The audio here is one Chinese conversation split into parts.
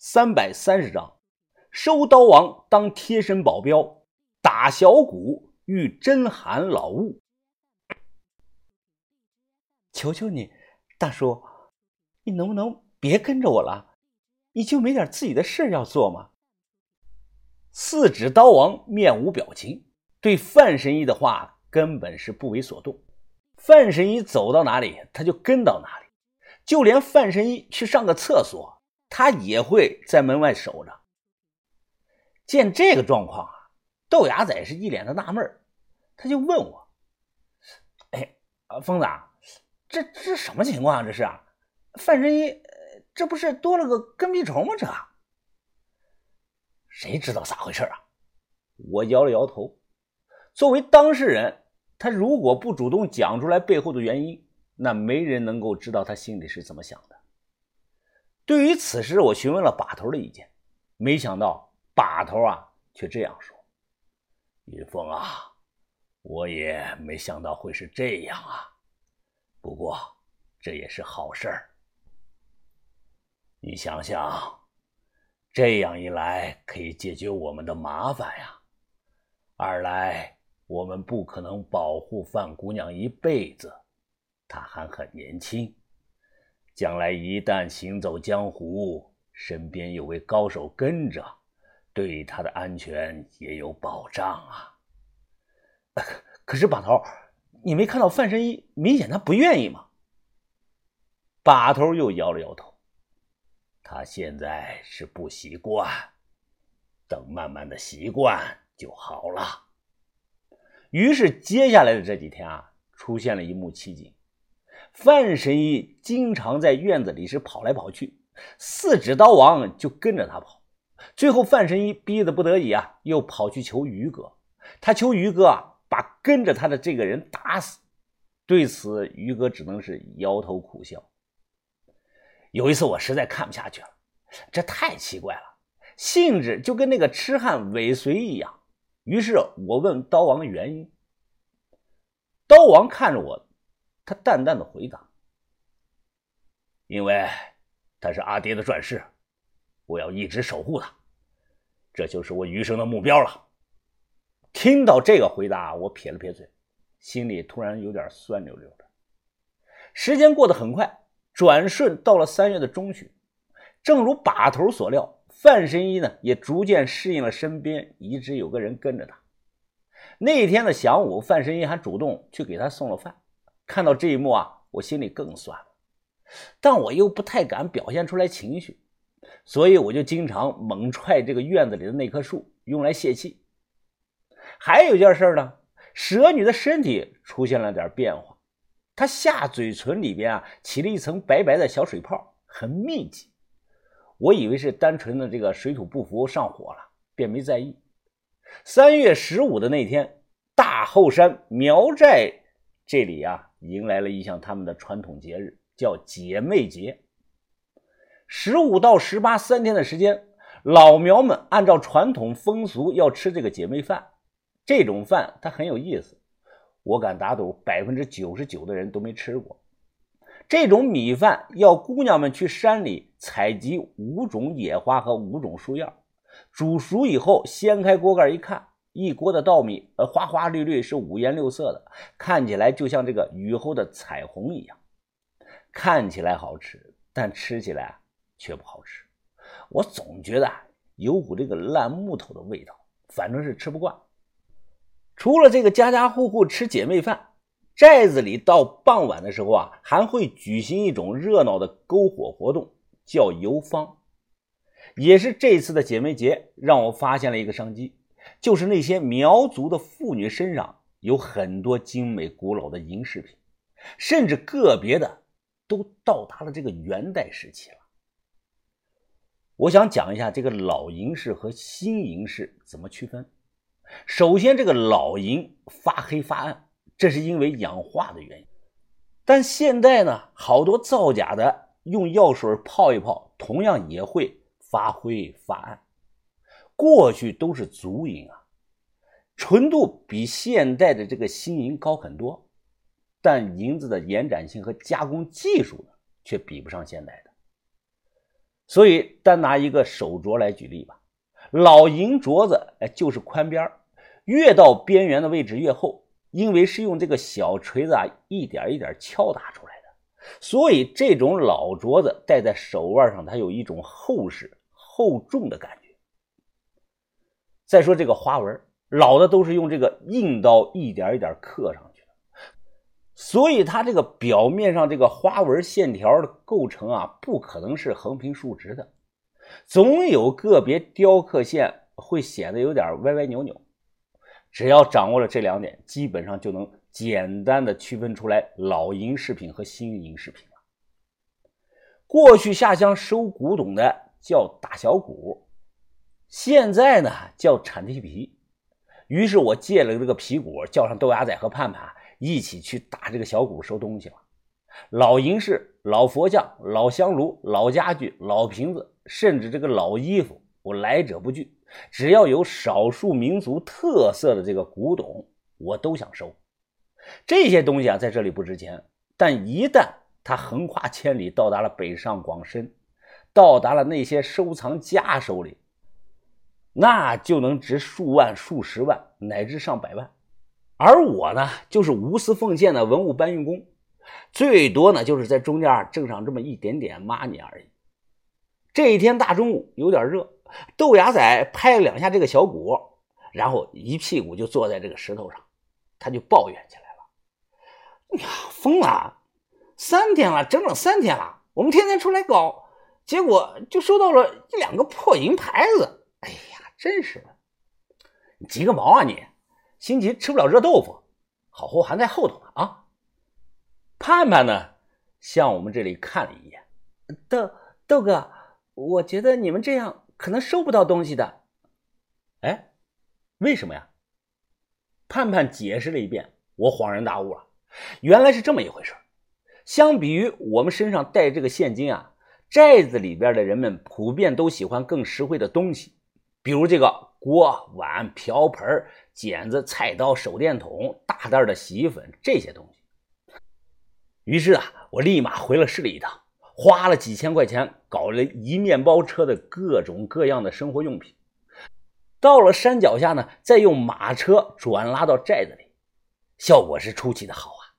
三百三十章，收刀王当贴身保镖，打小鼓遇真寒老物。求求你，大叔，你能不能别跟着我了？你就没点自己的事要做吗？四指刀王面无表情，对范神医的话根本是不为所动。范神医走到哪里，他就跟到哪里，就连范神医去上个厕所，他也会在门外守着。见这个状况啊，豆芽仔是一脸的纳闷他就问我：“哎，啊疯子，这这什么情况啊？这是啊范神医，这不是多了个跟屁虫吗？这？”谁知道咋回事啊？我摇了摇头。作为当事人，他如果不主动讲出来背后的原因，那没人能够知道他心里是怎么想的。对于此事，我询问了把头的意见，没想到把头啊却这样说：“云峰啊，我也没想到会是这样啊。不过这也是好事儿。你想想。”这样一来，可以解决我们的麻烦呀。二来，我们不可能保护范姑娘一辈子，她还很年轻，将来一旦行走江湖，身边有位高手跟着，对他的安全也有保障啊。可是把头，你没看到范神医明显他不愿意吗？把头又摇了摇头。他现在是不习惯，等慢慢的习惯就好了。于是接下来的这几天啊，出现了一幕奇景：范神医经常在院子里是跑来跑去，四指刀王就跟着他跑。最后范神医逼得不得已啊，又跑去求于哥，他求于哥啊，把跟着他的这个人打死。对此，于哥只能是摇头苦笑。有一次，我实在看不下去了，这太奇怪了，性质就跟那个痴汉尾随一样。于是我问刀王的原因。刀王看着我，他淡淡的回答：“因为他是阿爹的转世，我要一直守护他，这就是我余生的目标了。”听到这个回答，我撇了撇嘴，心里突然有点酸溜溜的。时间过得很快。转瞬到了三月的中旬，正如把头所料，范神医呢也逐渐适应了身边一直有个人跟着他。那天的晌午，范神医还主动去给他送了饭。看到这一幕啊，我心里更酸了，但我又不太敢表现出来情绪，所以我就经常猛踹这个院子里的那棵树，用来泄气。还有一件事呢，蛇女的身体出现了点变化。她下嘴唇里边啊起了一层白白的小水泡，很密集。我以为是单纯的这个水土不服上火了，便没在意。三月十五的那天，大后山苗寨这里啊迎来了一项他们的传统节日，叫姐妹节。十五到十八三天的时间，老苗们按照传统风俗要吃这个姐妹饭。这种饭它很有意思。我敢打赌，百分之九十九的人都没吃过这种米饭。要姑娘们去山里采集五种野花和五种树叶，煮熟以后掀开锅盖一看，一锅的稻米，呃，花花绿绿，是五颜六色的，看起来就像这个雨后的彩虹一样。看起来好吃，但吃起来却不好吃。我总觉得有股这个烂木头的味道，反正是吃不惯。除了这个家家户户吃姐妹饭，寨子里到傍晚的时候啊，还会举行一种热闹的篝火活动，叫游方。也是这次的姐妹节，让我发现了一个商机，就是那些苗族的妇女身上有很多精美古老的银饰品，甚至个别的都到达了这个元代时期了。我想讲一下这个老银饰和新银饰怎么区分。首先，这个老银发黑发暗，这是因为氧化的原因。但现在呢，好多造假的用药水泡一泡，同样也会发灰发暗。过去都是足银啊，纯度比现代的这个新银高很多，但银子的延展性和加工技术呢，却比不上现代的。所以单拿一个手镯来举例吧，老银镯子哎就是宽边越到边缘的位置越厚，因为是用这个小锤子啊一点一点敲打出来的，所以这种老镯子戴在手腕上，它有一种厚实厚重的感觉。再说这个花纹，老的都是用这个硬刀一点一点刻上去的，所以它这个表面上这个花纹线条的构成啊，不可能是横平竖直的，总有个别雕刻线会显得有点歪歪扭扭。只要掌握了这两点，基本上就能简单的区分出来老银饰品和新银饰品了。过去下乡收古董的叫打小鼓，现在呢叫铲地皮。于是我借了这个皮鼓，叫上豆芽仔和盼盼一起去打这个小鼓收东西了。老银饰、老佛像、老香炉、老家具、老瓶子，甚至这个老衣服，我来者不拒。只要有少数民族特色的这个古董，我都想收。这些东西啊，在这里不值钱，但一旦它横跨千里，到达了北上广深，到达了那些收藏家手里，那就能值数万、数十万，乃至上百万。而我呢，就是无私奉献的文物搬运工，最多呢，就是在中间挣上这么一点点 money 而已。这一天大中午有点热。豆芽仔拍了两下这个小鼓，然后一屁股就坐在这个石头上，他就抱怨起来了：“呀，疯了！三天了，整整三天了，我们天天出来搞，结果就收到了一两个破银牌子。哎呀，真是的！你急个毛啊你！心急吃不了热豆腐，好货还在后头呢啊！”盼盼呢，向我们这里看了一眼，豆豆哥，我觉得你们这样。可能收不到东西的，哎，为什么呀？盼盼解释了一遍，我恍然大悟了，原来是这么一回事。相比于我们身上带这个现金啊，寨子里边的人们普遍都喜欢更实惠的东西，比如这个锅碗瓢盆、剪子、菜刀、手电筒、大袋的洗衣粉这些东西。于是啊，我立马回了市里一趟。花了几千块钱搞了一面包车的各种各样的生活用品，到了山脚下呢，再用马车转拉到寨子里，效果是出奇的好啊！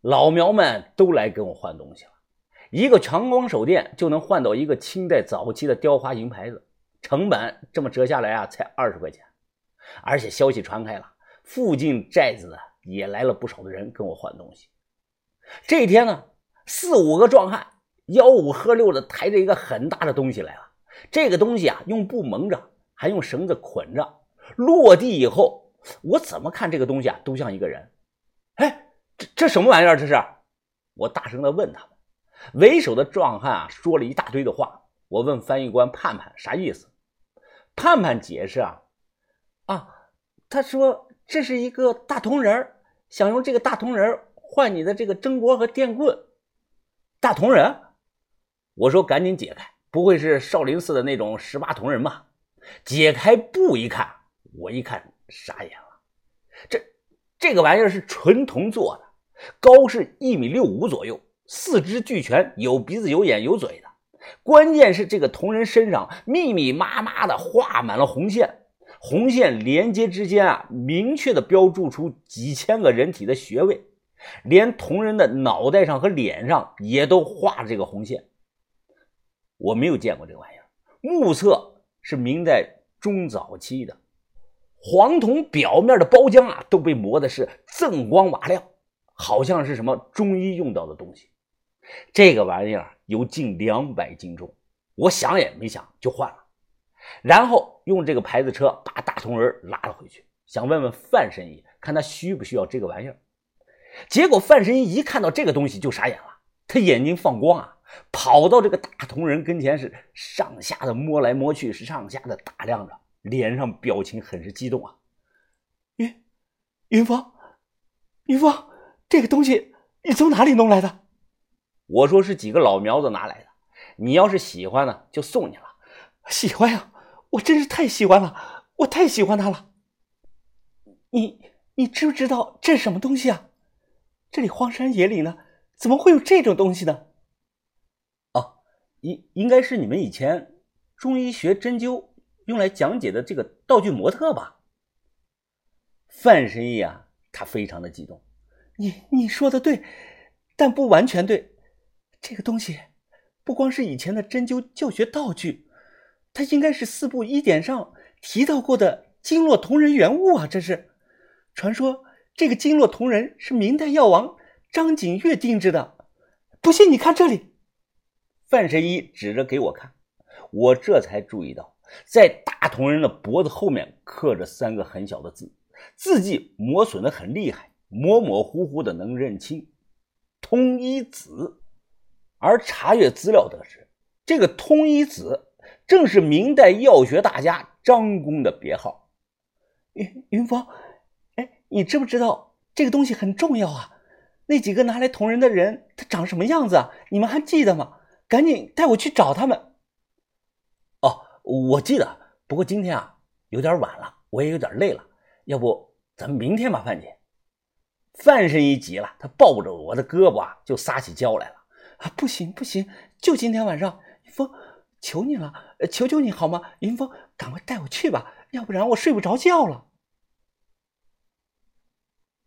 老苗们都来跟我换东西了，一个强光手电就能换到一个清代早期的雕花银牌子，成本这么折下来啊，才二十块钱。而且消息传开了，附近寨子也来了不少的人跟我换东西。这一天呢，四五个壮汉。吆五喝六的抬着一个很大的东西来了，这个东西啊用布蒙着，还用绳子捆着。落地以后，我怎么看这个东西啊都像一个人。哎，这这什么玩意儿？这是？我大声的问他们。为首的壮汉啊说了一大堆的话。我问翻译官盼盼啥意思？盼盼解释啊啊，他说这是一个大铜人想用这个大铜人换你的这个蒸锅和电棍。大铜人？我说：“赶紧解开，不会是少林寺的那种十八铜人吧？”解开布一看，我一看傻眼了。这这个玩意儿是纯铜做的，高是一米六五左右，四肢俱全，有鼻子、有眼、有嘴的。关键是这个铜人身上密密麻麻的画满了红线，红线连接之间啊，明确的标注出几千个人体的穴位，连铜人的脑袋上和脸上也都画着这个红线。我没有见过这个玩意儿，目测是明代中早期的黄铜表面的包浆啊，都被磨的是锃光瓦亮，好像是什么中医用到的东西。这个玩意儿有近两百斤重，我想也没想就换了，然后用这个牌子车把大铜人拉了回去，想问问范神医，看他需不需要这个玩意儿。结果范神医一看到这个东西就傻眼了，他眼睛放光啊。跑到这个大铜人跟前，是上下的摸来摸去，是上下的打量着，脸上表情很是激动啊！云云峰，云峰，这个东西你从哪里弄来的？我说是几个老苗子拿来的，你要是喜欢呢，就送你了。喜欢呀，我真是太喜欢了，我太喜欢它了。你你知不知道这是什么东西啊？这里荒山野岭的，怎么会有这种东西呢？哦应应该是你们以前中医学针灸用来讲解的这个道具模特吧？范神医啊，他非常的激动。你你说的对，但不完全对。这个东西不光是以前的针灸教学道具，它应该是四部医典上提到过的经络同仁原物啊！这是传说，这个经络同仁是明代药王张景岳定制的。不信你看这里。范神医指着给我看，我这才注意到，在大同人的脖子后面刻着三个很小的字，字迹磨损的很厉害。模模糊糊的能认清，通一子，而查阅资料得知，这个通一子正是明代药学大家张公的别号。云云峰，哎，你知不知道这个东西很重要啊？那几个拿来捅人的人，他长什么样子啊？你们还记得吗？赶紧带我去找他们。哦，我记得，不过今天啊有点晚了，我也有点累了，要不咱们明天吧，范姐。范神医急了，他抱着我的胳膊啊，就撒起娇来了。啊，不行不行，就今天晚上，云峰，求你了，求求你好吗？云峰，赶快带我去吧，要不然我睡不着觉了。